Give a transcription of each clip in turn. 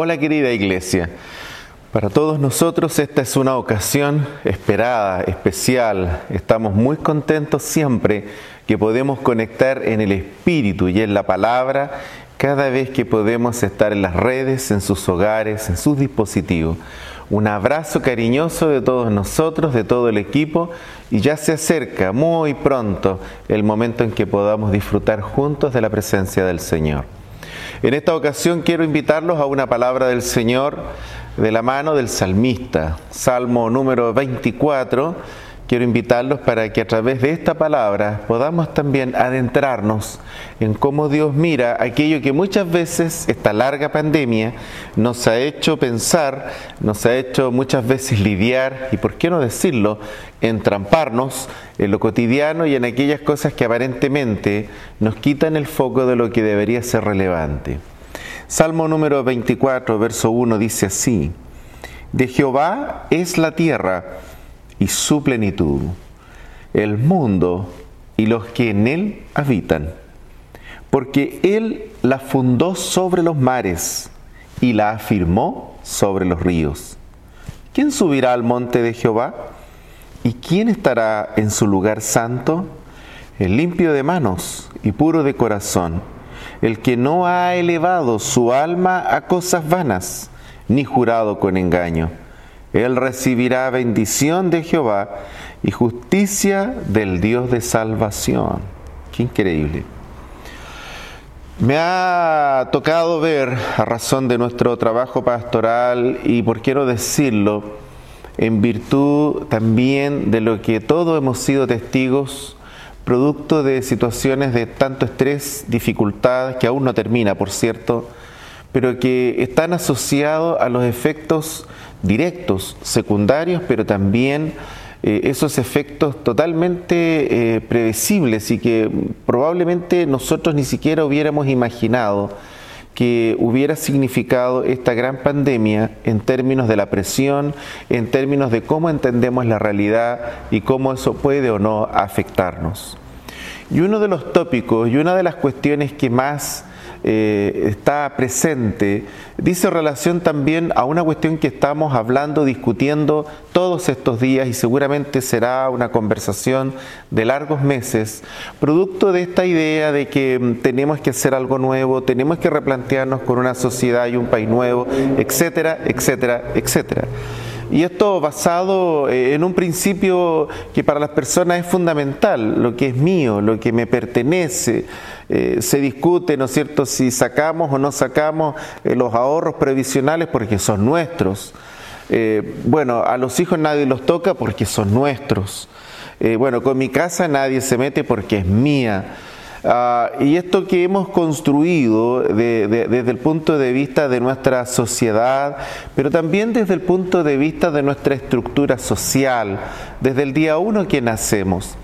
Hola querida iglesia. Para todos nosotros esta es una ocasión esperada, especial. Estamos muy contentos siempre que podemos conectar en el Espíritu y en la palabra cada vez que podemos estar en las redes, en sus hogares, en sus dispositivos. Un abrazo cariñoso de todos nosotros, de todo el equipo, y ya se acerca muy pronto el momento en que podamos disfrutar juntos de la presencia del Señor. En esta ocasión quiero invitarlos a una palabra del Señor de la mano del salmista, Salmo número 24 quiero invitarlos para que a través de esta palabra podamos también adentrarnos en cómo Dios mira aquello que muchas veces esta larga pandemia nos ha hecho pensar, nos ha hecho muchas veces lidiar y, por qué no decirlo, entramparnos en lo cotidiano y en aquellas cosas que aparentemente nos quitan el foco de lo que debería ser relevante. Salmo número 24, verso 1 dice así, de Jehová es la tierra, y su plenitud, el mundo y los que en él habitan, porque él la fundó sobre los mares y la afirmó sobre los ríos. ¿Quién subirá al monte de Jehová? ¿Y quién estará en su lugar santo? El limpio de manos y puro de corazón, el que no ha elevado su alma a cosas vanas, ni jurado con engaño él recibirá bendición de Jehová y justicia del Dios de salvación. Qué increíble. Me ha tocado ver, a razón de nuestro trabajo pastoral, y por quiero decirlo, en virtud también de lo que todos hemos sido testigos, producto de situaciones de tanto estrés, dificultades, que aún no termina, por cierto, pero que están asociados a los efectos directos, secundarios, pero también eh, esos efectos totalmente eh, predecibles y que probablemente nosotros ni siquiera hubiéramos imaginado que hubiera significado esta gran pandemia en términos de la presión, en términos de cómo entendemos la realidad y cómo eso puede o no afectarnos. Y uno de los tópicos y una de las cuestiones que más eh, está presente, dice relación también a una cuestión que estamos hablando, discutiendo todos estos días y seguramente será una conversación de largos meses, producto de esta idea de que mm, tenemos que hacer algo nuevo, tenemos que replantearnos con una sociedad y un país nuevo, etcétera, etcétera, etcétera. Y esto basado eh, en un principio que para las personas es fundamental, lo que es mío, lo que me pertenece. Eh, se discute, ¿no es cierto?, si sacamos o no sacamos eh, los ahorros previsionales porque son nuestros. bueno, a los hijos nadie los toca porque son nuestros. bueno, con mi casa nadie se mete porque es mía. Ah, y esto que hemos construido desde el punto de vista de nuestra sociedad, pero también desde el punto de vista de nuestra estructura social, desde el día uno que nacemos,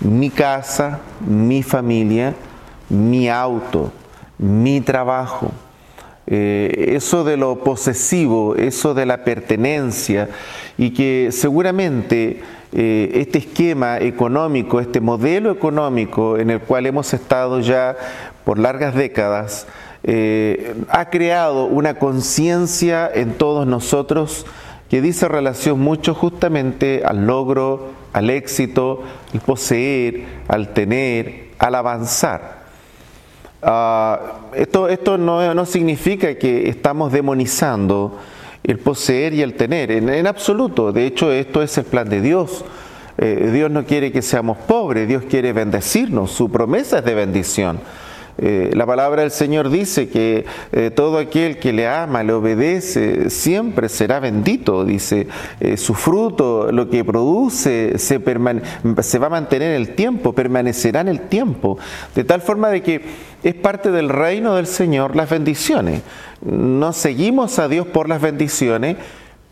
mi casa, mi familia, mi auto, mi trabajo, eh, eso de lo posesivo, eso de la pertenencia, y que seguramente eh, este esquema económico, este modelo económico en el cual hemos estado ya por largas décadas, eh, ha creado una conciencia en todos nosotros que dice relación mucho justamente al logro, al éxito, al poseer, al tener, al avanzar. Ah, esto esto no, no significa que estamos demonizando el poseer y el tener, en, absoluto. De hecho, esto es el plan de Dios. Eh, Dios no quiere que seamos pobres, Dios quiere bendecirnos, su promesa es de bendición. Eh, la palabra del Señor dice que eh, todo aquel que le ama, le obedece, siempre será bendito. Dice, su fruto, lo que produce, se, va a mantener en el tiempo, permanecerá en el tiempo. De tal forma de que es parte del reino del Señor las bendiciones. No seguimos a Dios por las bendiciones,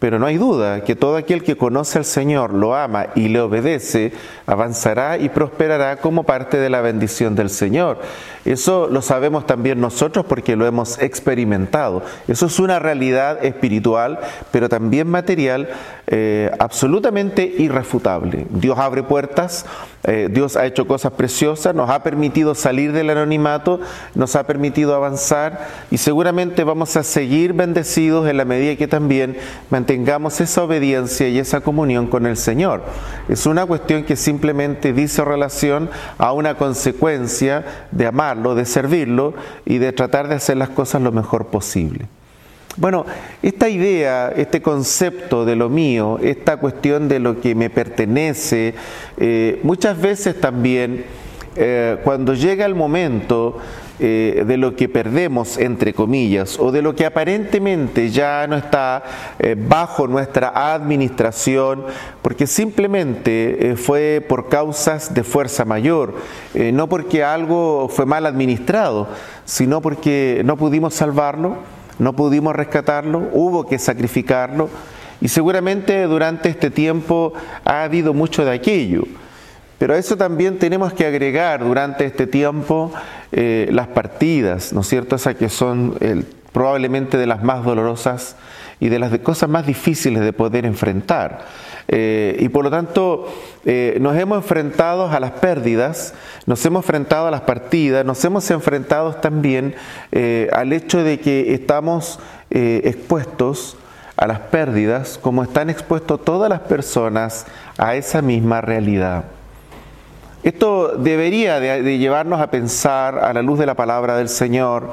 pero no hay duda que todo aquel que conoce al Señor, lo ama y le obedece, avanzará y prosperará como parte de la bendición del Señor. Eso lo sabemos también nosotros porque lo hemos experimentado. Eso es una realidad espiritual, pero también material, eh, absolutamente irrefutable. Dios abre puertas, eh, Dios ha hecho cosas preciosas, nos ha permitido salir del anonimato, nos ha permitido avanzar y seguramente vamos a seguir bendecidos en la medida que también mantengamos esa obediencia y esa comunión con el Señor. Es una cuestión que simplemente dice relación a una consecuencia de amarlo, de servirlo y de tratar de hacer las cosas lo mejor posible. Bueno, esta idea, este concepto de lo mío, esta cuestión de lo que me pertenece, eh, muchas veces también eh, cuando llega el momento eh, de lo que perdemos, entre comillas, o de lo que aparentemente ya no está bajo nuestra administración, porque simplemente fue por causas de fuerza mayor, no porque algo fue mal administrado, sino porque no pudimos salvarlo no pudimos rescatarlo, hubo que sacrificarlo y seguramente durante este tiempo ha habido mucho de aquello. Pero a eso también tenemos que agregar durante este tiempo eh, las partidas, ¿no es cierto? Esas que son probablemente de las más dolorosas y de las cosas más difíciles de poder enfrentar. Eh, y por lo tanto, eh, nos hemos enfrentado a las pérdidas, nos hemos enfrentado a las partidas, nos hemos enfrentado también al hecho de que estamos expuestos a las pérdidas como están expuestos todas las personas a esa misma realidad. Esto debería de llevarnos a pensar a la luz de la palabra del Señor,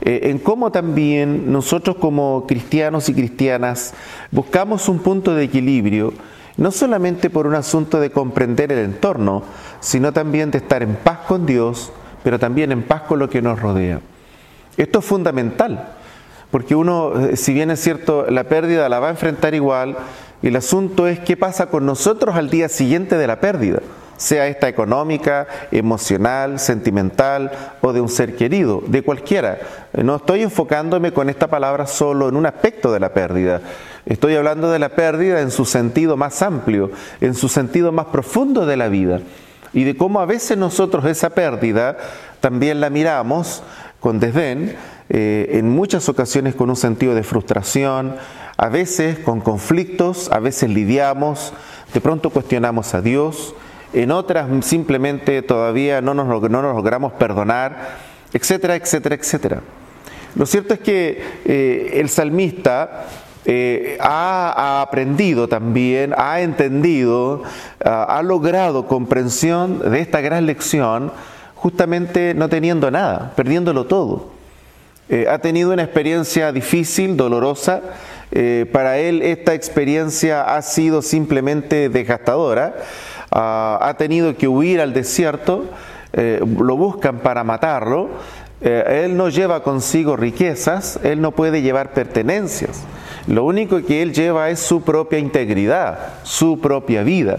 eh, en cómo también nosotros como cristianos y cristianas buscamos un punto de equilibrio, no solamente por un asunto de comprender el entorno, sino también de estar en paz con Dios, pero también en paz con lo que nos rodea. Esto es fundamental, porque uno, eh, si bien es cierto, la pérdida la va a enfrentar igual, el asunto es qué pasa con nosotros al día siguiente de la pérdida sea esta económica, emocional, sentimental o de un ser querido, de cualquiera. No estoy enfocándome con esta palabra solo en un aspecto de la pérdida. Estoy hablando de la pérdida en su sentido más amplio, en su sentido más profundo de la vida. Y de cómo a veces nosotros esa pérdida también la miramos con desdén, eh, en muchas ocasiones con un sentido de frustración, a veces con conflictos, a veces lidiamos, de pronto cuestionamos a Dios, en otras simplemente todavía no nos, no nos logramos perdonar, etcétera, etcétera, etcétera. Lo cierto es que eh, el salmista eh, ha, aprendido también, ha entendido, ha logrado comprensión de esta gran lección, justamente no teniendo nada, perdiéndolo todo. Eh, ha tenido una experiencia difícil, dolorosa. para él esta experiencia ha sido simplemente desgastadora ha tenido que huir al desierto, eh, lo buscan para matarlo, eh, él no lleva consigo riquezas, él no puede llevar pertenencias. Lo único que él lleva es su propia integridad, su propia vida.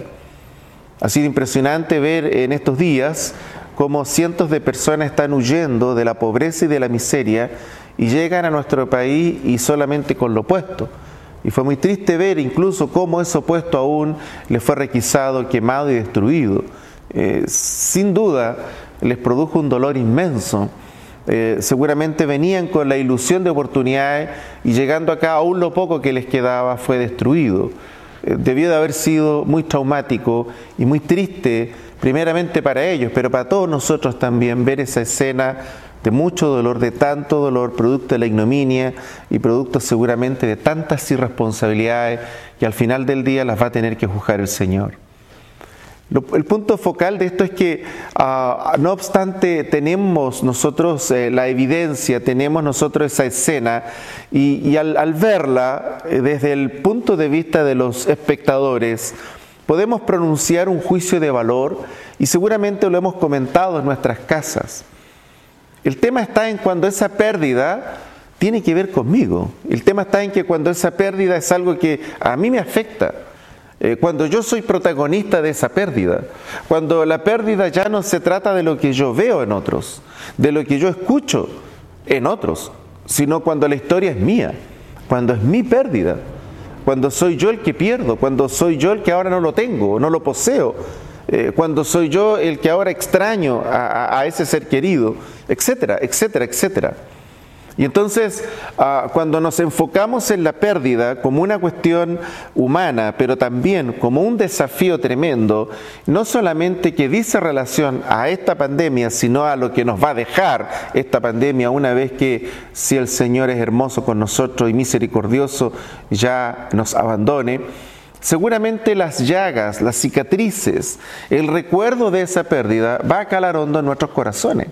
Ha sido impresionante ver en estos días cómo cientos de personas están huyendo de la pobreza y de la miseria y llegan a nuestro país y solamente con lo opuesto y fue muy triste ver incluso cómo ese opuesto aún le fue requisado, quemado y destruido. Eh, sin duda les produjo un dolor inmenso. Eh, seguramente venían con la ilusión de oportunidades y llegando acá aún lo poco que les quedaba fue destruido. Eh, debió de haber sido muy traumático y muy triste, primeramente para ellos, pero para todos nosotros también ver esa escena de mucho dolor, de tanto dolor, producto de la ignominia y producto seguramente de tantas irresponsabilidades que al final del día las va a tener que juzgar el Señor. el punto focal de esto es que, ah, no obstante, tenemos nosotros eh, la evidencia, tenemos nosotros esa escena, y, al, verla eh, desde el punto de vista de los espectadores, podemos pronunciar un juicio de valor, y seguramente lo hemos comentado en nuestras casas. El tema está en cuando esa pérdida tiene que ver conmigo. El tema está en que cuando esa pérdida es algo que a mí me afecta. Eh, cuando yo soy protagonista de esa pérdida. Cuando la pérdida ya no se trata de lo que yo veo en otros, de lo que yo escucho en otros, sino cuando la historia es mía, cuando es mi pérdida. cuando soy yo el que pierdo, cuando soy yo el que ahora no lo tengo, no lo poseo, eh, cuando soy yo el que ahora extraño a, ese ser querido, etcétera, etcétera, etcétera. Y entonces, ah, cuando nos enfocamos en la pérdida como una cuestión humana, pero también como un desafío tremendo, no solamente que dice relación a esta pandemia, sino a lo que nos va a dejar esta pandemia una vez que si el Señor es hermoso con nosotros y misericordioso, ya nos abandone, seguramente las llagas, las cicatrices, el recuerdo de esa pérdida va a calar hondo en nuestros corazones.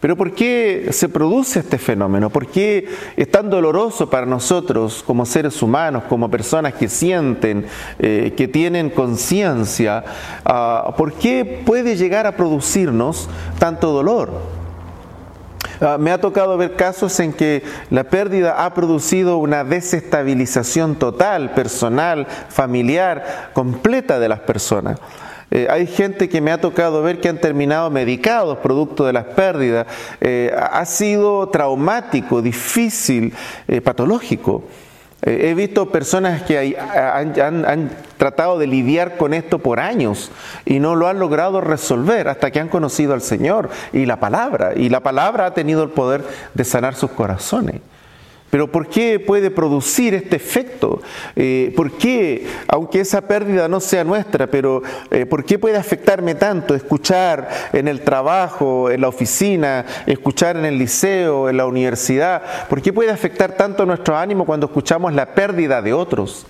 Pero ¿por qué se produce este fenómeno? ¿Por qué es tan doloroso para nosotros como seres humanos, como personas que sienten, eh, que tienen conciencia? Ah, ¿Por qué puede llegar a producirnos tanto dolor? Ah, me ha tocado ver casos en que la pérdida ha producido una desestabilización total, personal, familiar, completa de las personas. Eh, hay gente que me ha tocado ver que han terminado medicados producto de las pérdidas. Eh, ha sido traumático, difícil, eh, patológico. He visto personas que han, tratado de lidiar con esto por años y no lo han logrado resolver hasta que han conocido al Señor y la palabra. Y la palabra ha tenido el poder de sanar sus corazones. Pero ¿por qué puede producir este efecto? Eh, ¿Por qué, aunque esa pérdida no sea nuestra, pero eh, por qué puede afectarme tanto escuchar en el trabajo, en la oficina, escuchar en el liceo, en la universidad? ¿Por qué puede afectar tanto nuestro ánimo cuando escuchamos la pérdida de otros?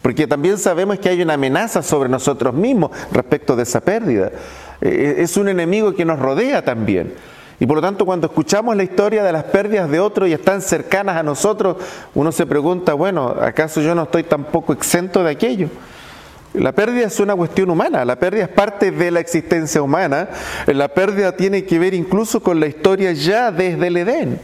Porque también sabemos que hay una amenaza sobre nosotros mismos respecto de esa pérdida. Eh, es un enemigo que nos rodea también. Y por lo tanto, cuando escuchamos la historia de las pérdidas de otros y están cercanas a nosotros, uno se pregunta, bueno, ¿acaso yo no estoy tampoco exento de aquello? La pérdida es una cuestión humana, la pérdida es parte de la existencia humana, la pérdida tiene que ver incluso con la historia ya desde el Edén.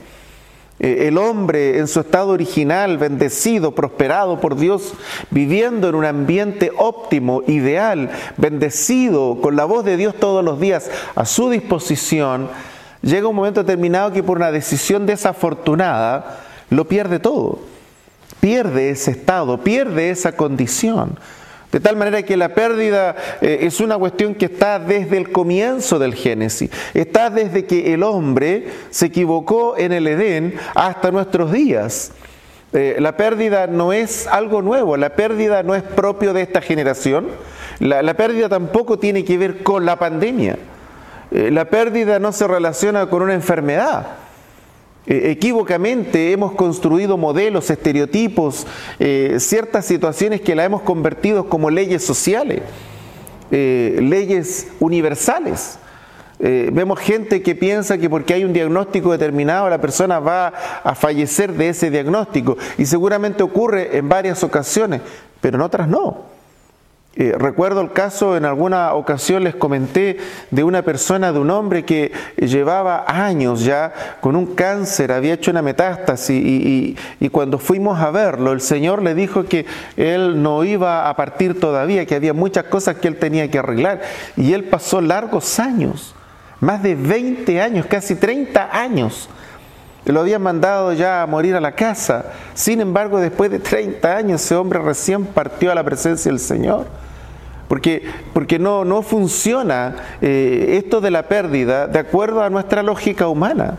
Eh, el hombre en su estado original, bendecido, prosperado por Dios, viviendo en un ambiente óptimo, ideal, bendecido, con la voz de Dios todos los días a su disposición, llega un momento determinado que por una decisión desafortunada lo pierde todo. Pierde ese estado, pierde esa condición. De tal manera que la pérdida eh, es una cuestión que está desde el comienzo del Génesis, está desde que el hombre se equivocó en el Edén hasta nuestros días. Eh, la pérdida no es algo nuevo, la pérdida no es propio de esta generación, la pérdida tampoco tiene que ver con la pandemia. Eh, la pérdida no se relaciona con una enfermedad. Eh, equívocamente hemos construido modelos, estereotipos, eh, ciertas situaciones que la hemos convertido como leyes sociales, leyes universales. vemos gente que piensa que porque hay un diagnóstico determinado la persona va a fallecer de ese diagnóstico y seguramente ocurre en varias ocasiones, pero en otras no. Eh, recuerdo el caso, en alguna ocasión les comenté de una persona, de un hombre que llevaba años ya con un cáncer, había hecho una metástasis y, y, cuando fuimos a verlo, el Señor le dijo que él no iba a partir todavía, que había muchas cosas que él tenía que arreglar y él pasó largos años, más de 20 años, casi 30 años. Lo habían mandado ya a morir a la casa. Sin embargo, después de 30 años, ese hombre recién partió a la presencia del Señor porque, porque no, no funciona eh, esto de la pérdida de acuerdo a nuestra lógica humana.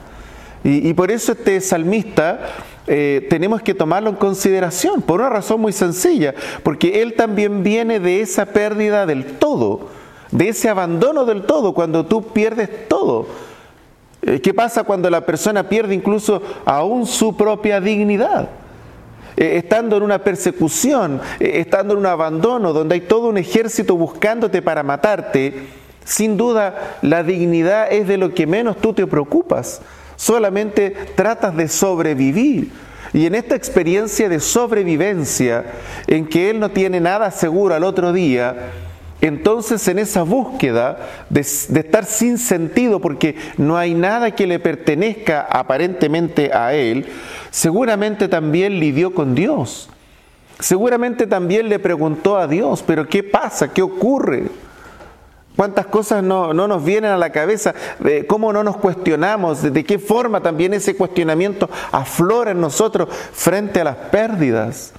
Y, por eso este salmista eh, tenemos que tomarlo en consideración, por una razón muy sencilla, porque él también viene de esa pérdida del todo, de ese abandono del todo, cuando tú pierdes todo. Eh, ¿Qué pasa cuando la persona pierde incluso aún su propia dignidad? Eh, estando en una persecución, eh, estando en un abandono, donde hay todo un ejército buscándote para matarte, sin duda la dignidad es de lo que menos tú te preocupas. Solamente tratas de sobrevivir. Y en esta experiencia de sobrevivencia, en que Él no tiene nada seguro al otro día, entonces en esa búsqueda de, estar sin sentido porque no hay nada que le pertenezca aparentemente a Él, seguramente también lidió con Dios. Seguramente también le preguntó a Dios, pero ¿qué pasa? ¿Qué ocurre? ¿Cuántas cosas no, nos vienen a la cabeza? ¿Cómo no nos cuestionamos? ¿De qué forma también ese cuestionamiento aflora en nosotros frente a las pérdidas?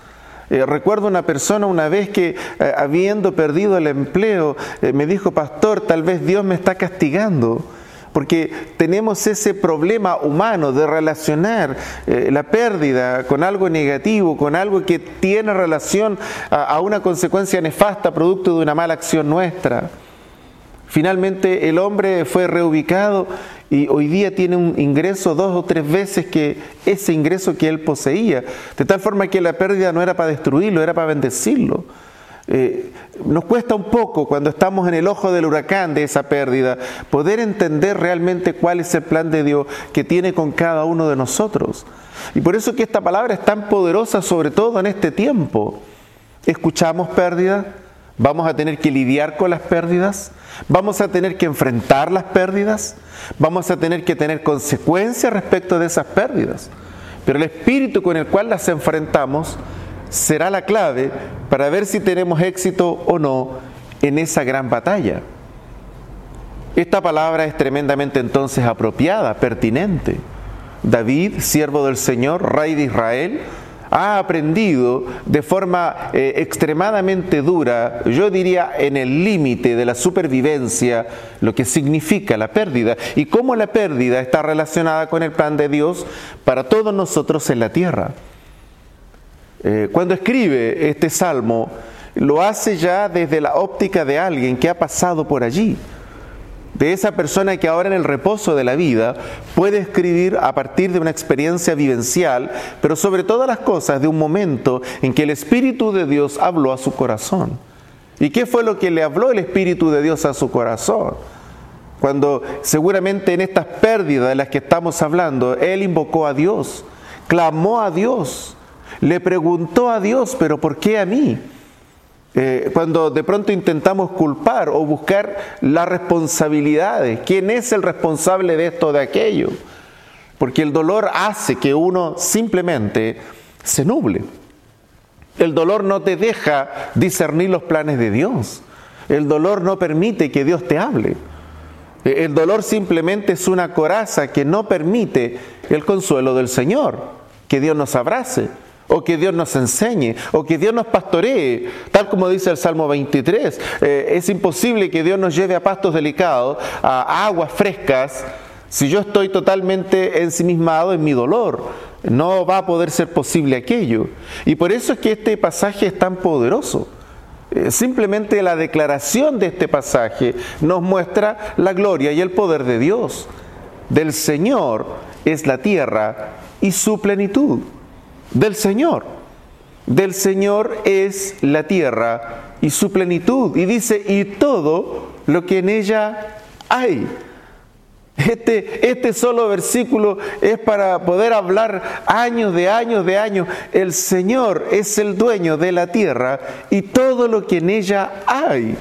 Eh, recuerdo una persona una vez que eh, habiendo perdido el empleo eh, me dijo, pastor, tal vez Dios me está castigando porque tenemos ese problema humano de relacionar la pérdida con algo negativo, con algo que tiene relación a una consecuencia nefasta producto de una mala acción nuestra. Finalmente el hombre fue reubicado y hoy día tiene un ingreso dos o tres veces que ese ingreso que él poseía, de tal forma que la pérdida no era para destruirlo, era para bendecirlo. Eh, nos cuesta un poco cuando estamos en el ojo del huracán de esa pérdida poder entender realmente cuál es el plan de Dios que tiene con cada uno de nosotros. Y por eso que esta palabra es tan poderosa, sobre todo en este tiempo. Escuchamos pérdida, vamos a tener que lidiar con las pérdidas, Vamos a tener que enfrentar las pérdidas, vamos a tener que tener consecuencias respecto de esas pérdidas. Pero el espíritu con el cual las enfrentamos será la clave para ver si tenemos éxito o no en esa gran batalla. Esta palabra es tremendamente entonces apropiada, pertinente. David, siervo del Señor, rey de Israel, ha aprendido de forma eh, extremadamente dura, yo diría en el límite de la supervivencia, lo que significa la pérdida y cómo la pérdida está relacionada con el plan de Dios para todos nosotros en la tierra. Eh, cuando escribe este salmo, lo hace ya desde la óptica de alguien que ha pasado por allí de esa persona que ahora en el reposo de la vida puede escribir a partir de una experiencia vivencial, pero sobre todas las cosas de un momento en que el Espíritu de Dios habló a su corazón. ¿Y qué fue lo que le habló el Espíritu de Dios a su corazón? Cuando seguramente en estas pérdidas de las que estamos hablando, él invocó a Dios, clamó a Dios, le preguntó a Dios, pero ¿por qué a mí? Eh, cuando de pronto intentamos culpar o buscar las responsabilidades, quién es el responsable de esto o de aquello, porque el dolor hace que uno simplemente se nuble. El dolor no te deja discernir los planes de Dios. El dolor no permite que Dios te hable. Eh, el dolor simplemente es una coraza que no permite el consuelo del Señor, que Dios nos abrace o que Dios nos enseñe, o que Dios nos pastoree, tal como dice el Salmo 23. Eh, es imposible que Dios nos lleve a pastos delicados, a aguas frescas, si yo estoy totalmente ensimismado en mi dolor. No va a poder ser posible aquello. Y por eso es que este pasaje es tan poderoso. Eh, simplemente la declaración de este pasaje nos muestra la gloria y el poder de Dios. Del Señor es la tierra y su plenitud del Señor. Del Señor es la tierra y su plenitud. Y dice, y todo lo que en ella hay. Este, este solo versículo es para poder hablar años de años de años. El Señor es el dueño de la tierra y todo lo que en ella hay.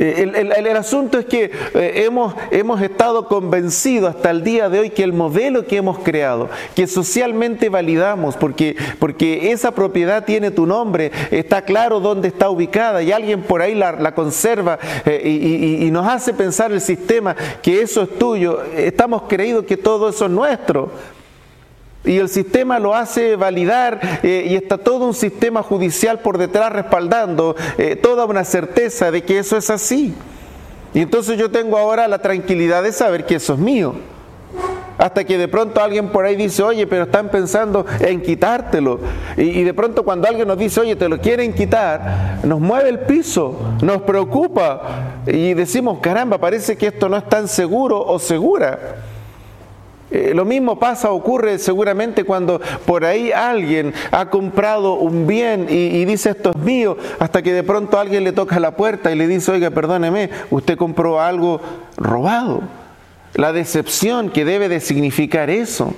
Eh, el, asunto es que eh, hemos, hemos estado convencidos hasta el día de hoy que el modelo que hemos creado, que socialmente validamos, porque, porque esa propiedad tiene tu nombre, está claro dónde está ubicada y alguien por ahí la, conserva eh, y, y nos hace pensar el sistema que eso es tuyo, estamos creídos que todo eso es nuestro. Y el sistema lo hace validar eh, y está todo un sistema judicial por detrás respaldando eh, toda una certeza de que eso es así. Y entonces yo tengo ahora la tranquilidad de saber que eso es mío. Hasta que de pronto alguien por ahí dice, oye, pero están pensando en quitártelo. Y, y, de pronto cuando alguien nos dice, oye, te lo quieren quitar, nos mueve el piso, nos preocupa. Y decimos, caramba, parece que esto no es tan seguro o segura. Eh, lo mismo pasa, ocurre seguramente cuando por ahí alguien ha comprado un bien y, dice esto es mío, hasta que de pronto alguien le toca la puerta y le dice, oiga, perdóneme, usted compró algo robado. La decepción que debe de significar eso,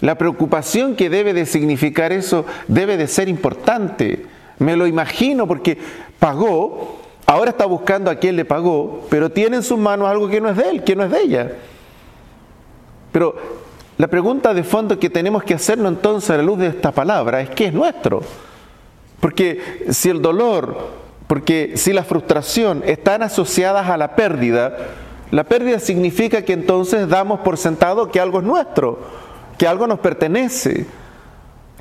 la preocupación que debe de significar eso, debe de ser importante. Me lo imagino porque pagó, ahora está buscando a quién le pagó, pero tiene en sus manos algo que no es de él, que no es de ella. Pero la pregunta de fondo que tenemos que hacernos entonces a la luz de esta palabra es ¿qué es nuestro? Porque si el dolor, porque si la frustración están asociadas a la pérdida, la pérdida significa que entonces damos por sentado que algo es nuestro, que algo nos pertenece.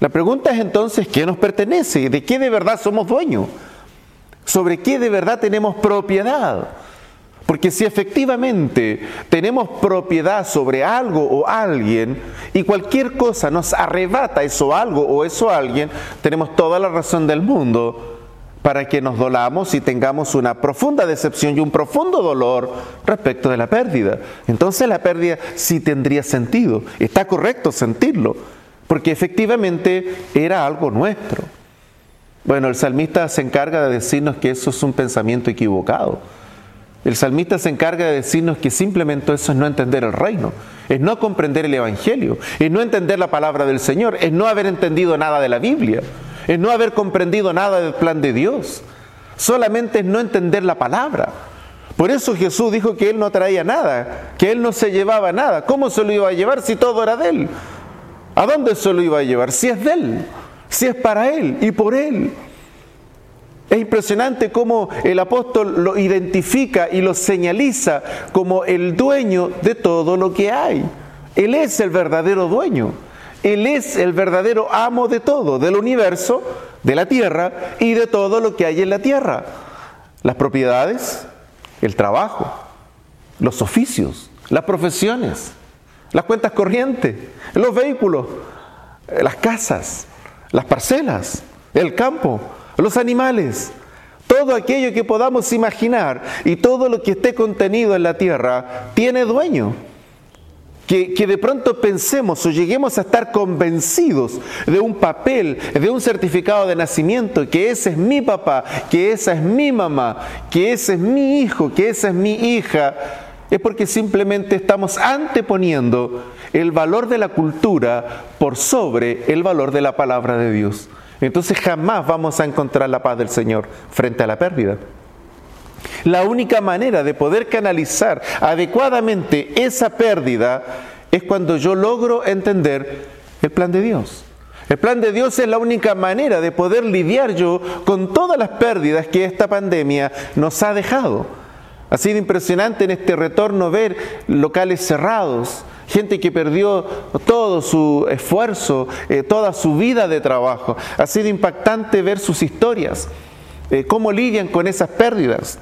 La pregunta es entonces, ¿qué nos pertenece? ¿De qué de verdad somos dueños? ¿Sobre qué de verdad tenemos propiedad? Porque si efectivamente tenemos propiedad sobre algo o alguien y cualquier cosa nos arrebata eso algo o eso alguien, tenemos toda la razón del mundo para que nos dolamos y tengamos una profunda decepción y un profundo dolor respecto de la pérdida. Entonces la pérdida sí tendría sentido, está correcto sentirlo, porque efectivamente era algo nuestro. Bueno, el salmista se encarga de decirnos que eso es un pensamiento equivocado. El salmista se encarga de decirnos que simplemente eso es no entender el reino, es no comprender el Evangelio, es no entender la palabra del Señor, es no haber entendido nada de la Biblia, es no haber comprendido nada del plan de Dios, solamente es no entender la palabra. Por eso Jesús dijo que Él no traía nada, que Él no se llevaba nada. ¿Cómo se lo iba a llevar si todo era de Él? ¿A dónde se lo iba a llevar? Si es de Él, si es para Él y por Él. Es impresionante cómo el apóstol lo identifica y lo señaliza como el dueño de todo lo que hay. Él es el verdadero dueño. Él es el verdadero amo de todo, del universo, de la tierra y de todo lo que hay en la tierra. Las propiedades, el trabajo, los oficios, las profesiones, las cuentas corrientes, los vehículos, las casas, las parcelas, el campo, los animales, todo aquello que podamos imaginar y todo lo que esté contenido en la tierra tiene dueño. Que, que, de pronto pensemos o lleguemos a estar convencidos de un papel, de un certificado de nacimiento, que ese es mi papá, que esa es mi mamá, que ese es mi hijo, que esa es mi hija, es porque simplemente estamos anteponiendo el valor de la cultura por sobre el valor de la palabra de Dios entonces jamás vamos a encontrar la paz del Señor frente a la pérdida. La única manera de poder canalizar adecuadamente esa pérdida es cuando yo logro entender el plan de Dios. El plan de Dios es la única manera de poder lidiar yo con todas las pérdidas que esta pandemia nos ha dejado. Ha sido impresionante en este retorno ver locales cerrados, gente que perdió todo su esfuerzo, eh, toda su vida de trabajo. Ha sido impactante ver sus historias, eh, cómo lidian con esas pérdidas.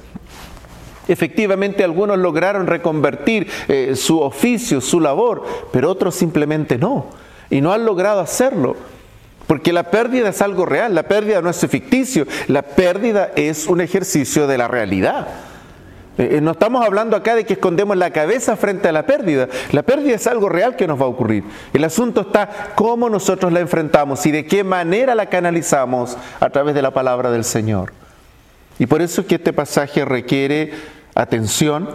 Efectivamente algunos lograron reconvertir eh, su oficio, su labor, pero otros simplemente no. Y no han logrado hacerlo. Porque la pérdida es algo real, la pérdida no es ficticio, la pérdida es un ejercicio de la realidad. Eh, eh, no estamos hablando acá de que escondemos la cabeza frente a la pérdida. La pérdida es algo real que nos va a ocurrir. El asunto está cómo nosotros la enfrentamos y de qué manera la canalizamos a través de la palabra del Señor. Y por eso es que este pasaje requiere atención,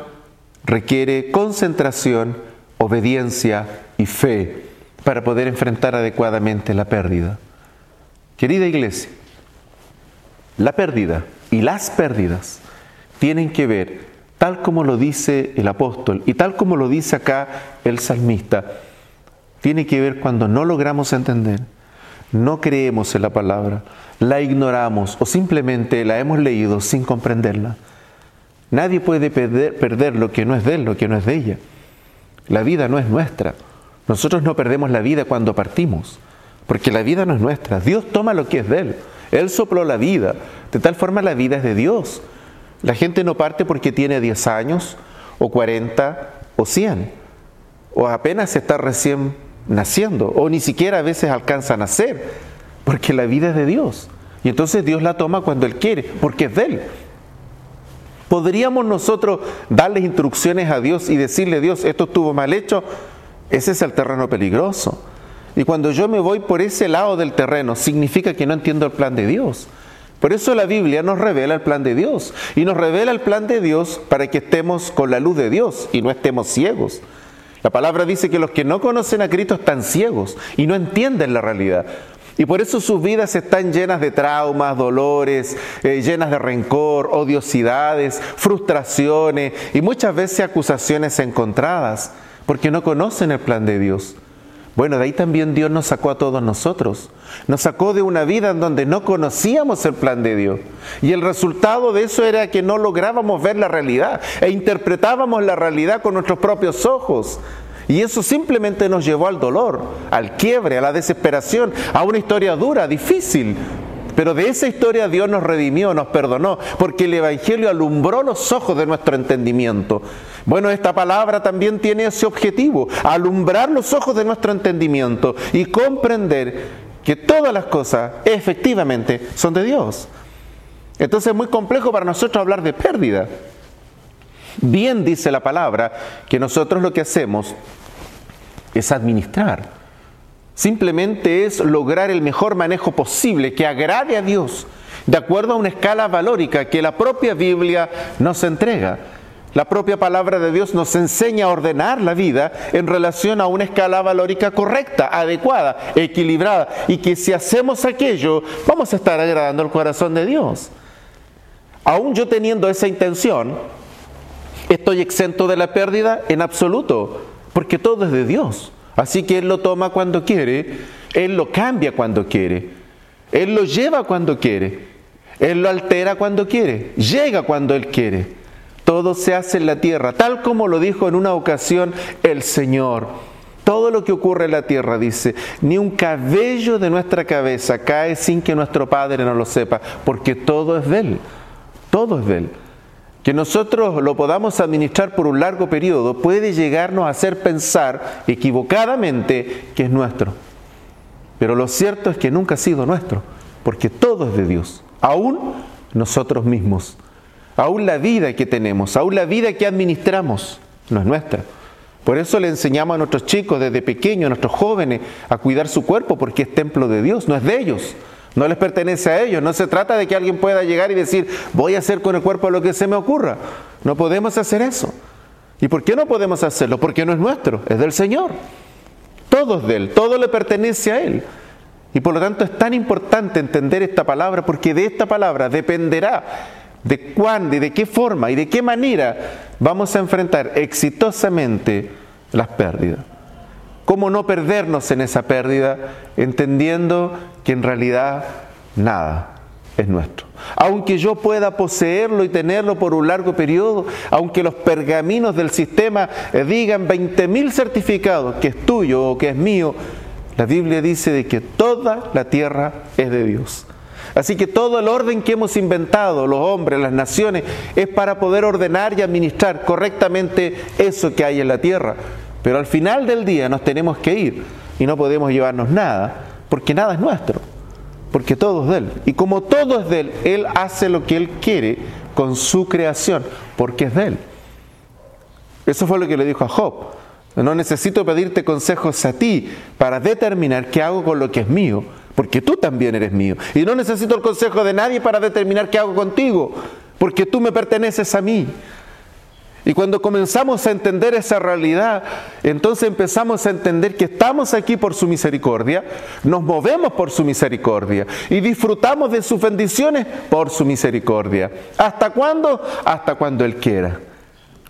requiere concentración, obediencia y fe para poder enfrentar adecuadamente la pérdida. Querida iglesia, la pérdida y las pérdidas tienen que ver, tal como lo dice el apóstol y tal como lo dice acá el salmista, tiene que ver cuando no logramos entender, no creemos en la palabra, la ignoramos o simplemente la hemos leído sin comprenderla. Nadie puede perder, lo que no es de él, lo que no es de ella. La vida no es nuestra. Nosotros no perdemos la vida cuando partimos, porque la vida no es nuestra. Dios toma lo que es de Él. Él sopló la vida. De tal forma la vida es de Dios. La gente no parte porque tiene 10 años, o 40, o 100, o apenas está recién naciendo, o ni siquiera a veces alcanza a nacer, porque la vida es de Dios. Y entonces Dios la toma cuando Él quiere, porque es de Él. ¿Podríamos nosotros darles instrucciones a Dios y decirle, Dios, esto estuvo mal hecho? Ese es el terreno peligroso. Y cuando yo me voy por ese lado del terreno, significa que no entiendo el plan de Dios. Por eso la Biblia nos revela el plan de Dios y nos revela el plan de Dios para que estemos con la luz de Dios y no estemos ciegos. La palabra dice que los que no conocen a Cristo están ciegos y no entienden la realidad. Y por eso sus vidas están llenas de traumas, dolores, eh, llenas de rencor, odiosidades, frustraciones y muchas veces acusaciones encontradas, porque no conocen el plan de Dios. Bueno, de ahí también Dios nos sacó a todos nosotros. Nos sacó de una vida en donde no conocíamos el plan de Dios. Y el resultado de eso era que no lográbamos ver la realidad e interpretábamos la realidad con nuestros propios ojos. Y eso simplemente nos llevó al dolor, al quiebre, a la desesperación, a una historia dura, difícil. Pero de esa historia Dios nos redimió, nos perdonó, porque el Evangelio alumbró los ojos de nuestro entendimiento. Bueno, esta palabra también tiene ese objetivo, alumbrar los ojos de nuestro entendimiento y comprender que todas las cosas efectivamente son de Dios. Entonces es muy complejo para nosotros hablar de pérdida. Bien dice la palabra que nosotros lo que hacemos es administrar. Simplemente es lograr el mejor manejo posible que agrade a Dios, de acuerdo a una escala valórica que la propia Biblia nos entrega. La propia palabra de Dios nos enseña a ordenar la vida en relación a una escala valórica correcta, adecuada, equilibrada, y que si hacemos aquello, vamos a estar agradando el corazón de Dios. Aún yo teniendo esa intención, ¿estoy exento de la pérdida? En absoluto, porque todo es de Dios. Así que Él lo toma cuando quiere, Él lo cambia cuando quiere, Él lo lleva cuando quiere, Él lo altera cuando quiere, llega cuando Él quiere. Todo se hace en la tierra, tal como lo dijo en una ocasión el Señor. Todo lo que ocurre en la tierra, dice, ni un cabello de nuestra cabeza cae sin que nuestro Padre no lo sepa, porque todo es de Él todo es de Él. Que nosotros lo podamos administrar por un largo periodo puede llegarnos a hacer pensar equivocadamente que es nuestro. Pero lo cierto es que nunca ha sido nuestro, porque todo es de Dios, aún nosotros mismos, aún la vida que tenemos, aún la vida que administramos, no es nuestra. Por eso le enseñamos a nuestros chicos desde pequeños, a nuestros jóvenes, a cuidar su cuerpo, porque es templo de Dios, no es de ellos. No les pertenece a ellos. No se trata de que alguien pueda llegar y decir, voy a hacer con el cuerpo lo que se me ocurra. No podemos hacer eso. ¿Y por qué no podemos hacerlo? Porque no es nuestro, es del Señor. Todo es de Él, todo le pertenece a Él. Y por lo tanto es tan importante entender esta palabra porque de esta palabra dependerá de cuándo y de qué forma y de qué manera vamos a enfrentar exitosamente las pérdidas. ¿Cómo no perdernos en esa pérdida entendiendo que en realidad nada es nuestro? Aunque yo pueda poseerlo y tenerlo por un largo periodo, aunque los pergaminos del sistema eh, digan 20.000 certificados que es tuyo o que es mío, la Biblia dice de que toda la tierra es de Dios. Así que todo el orden que hemos inventado, los hombres, las naciones, es para poder ordenar y administrar correctamente eso que hay en la tierra. Pero al final del día nos tenemos que ir y no podemos llevarnos nada, porque nada es nuestro, porque todo es de Él. Y como todo es de Él, Él hace lo que Él quiere con su creación, porque es de Él. Eso fue lo que le dijo a Job. No necesito pedirte consejos a ti para determinar qué hago con lo que es mío, porque tú también eres mío. Y no necesito el consejo de nadie para determinar qué hago contigo, porque tú me perteneces a mí. Y cuando comenzamos a entender esa realidad, entonces empezamos a entender que estamos aquí por su misericordia, nos movemos por su misericordia y disfrutamos de sus bendiciones por su misericordia. ¿Hasta cuándo? Hasta cuando Él quiera,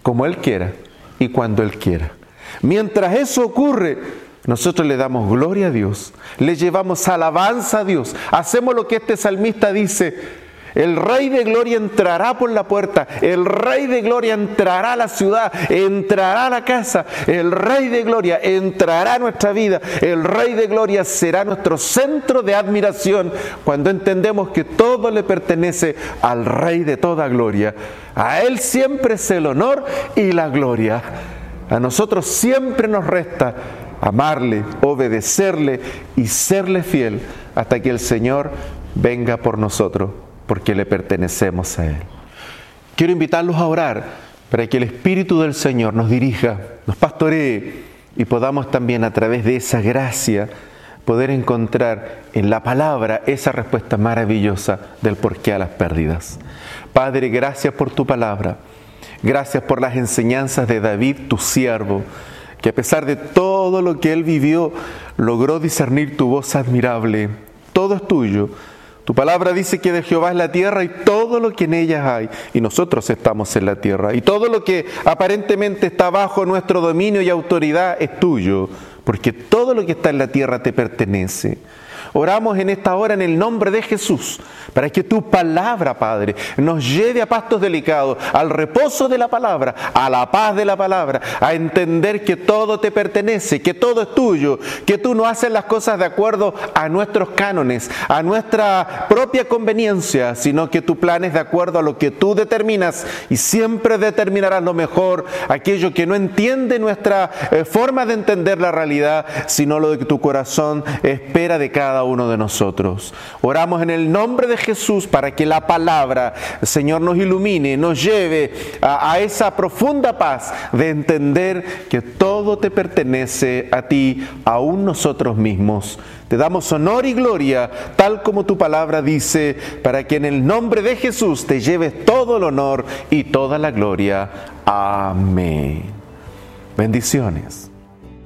como Él quiera y cuando Él quiera. Mientras eso ocurre, nosotros le damos gloria a Dios, le llevamos alabanza a Dios, hacemos lo que este salmista dice, el Rey de Gloria entrará por la puerta, el Rey de Gloria entrará a la ciudad, entrará a la casa, el Rey de Gloria entrará a nuestra vida, el Rey de Gloria será nuestro centro de admiración cuando entendemos que todo le pertenece al Rey de toda gloria. A Él siempre es el honor y la gloria. A nosotros siempre nos resta amarle, obedecerle y serle fiel hasta que el Señor venga por nosotros porque le pertenecemos a Él. Quiero invitarlos a orar para que el Espíritu del Señor nos dirija, nos pastoree y podamos también a través de esa gracia poder encontrar en la palabra esa respuesta maravillosa del porqué a las pérdidas. Padre, gracias por tu palabra. Gracias por las enseñanzas de David, tu siervo, que a pesar de todo lo que él vivió, logró discernir tu voz admirable. Todo es tuyo tu palabra dice que de Jehová es la tierra y todo lo que en ella hay, y nosotros estamos en la tierra, y todo lo que aparentemente está bajo nuestro dominio y autoridad es tuyo, porque todo lo que está en la tierra te pertenece. Oramos en esta hora en el nombre de Jesús, para que tu palabra, Padre, nos lleve a pastos delicados, al reposo de la palabra, a la paz de la palabra, a entender que todo te pertenece, que todo es tuyo, que tú no haces las cosas de acuerdo a nuestros cánones, a nuestra propia conveniencia, sino que tu plan es de acuerdo a lo que tú determinas y siempre determinarás lo mejor, aquello que no entiende nuestra eh, forma de entender la realidad, sino lo que tu corazón espera de cada uno de nosotros. Oramos en el nombre de Jesús para que la palabra, Señor, nos ilumine, nos lleve a, esa profunda paz de entender que todo te pertenece a ti, aún nosotros mismos. Te damos honor y gloria, tal como tu palabra dice, para que en el nombre de Jesús te lleves todo el honor y toda la gloria. Amén. Bendiciones.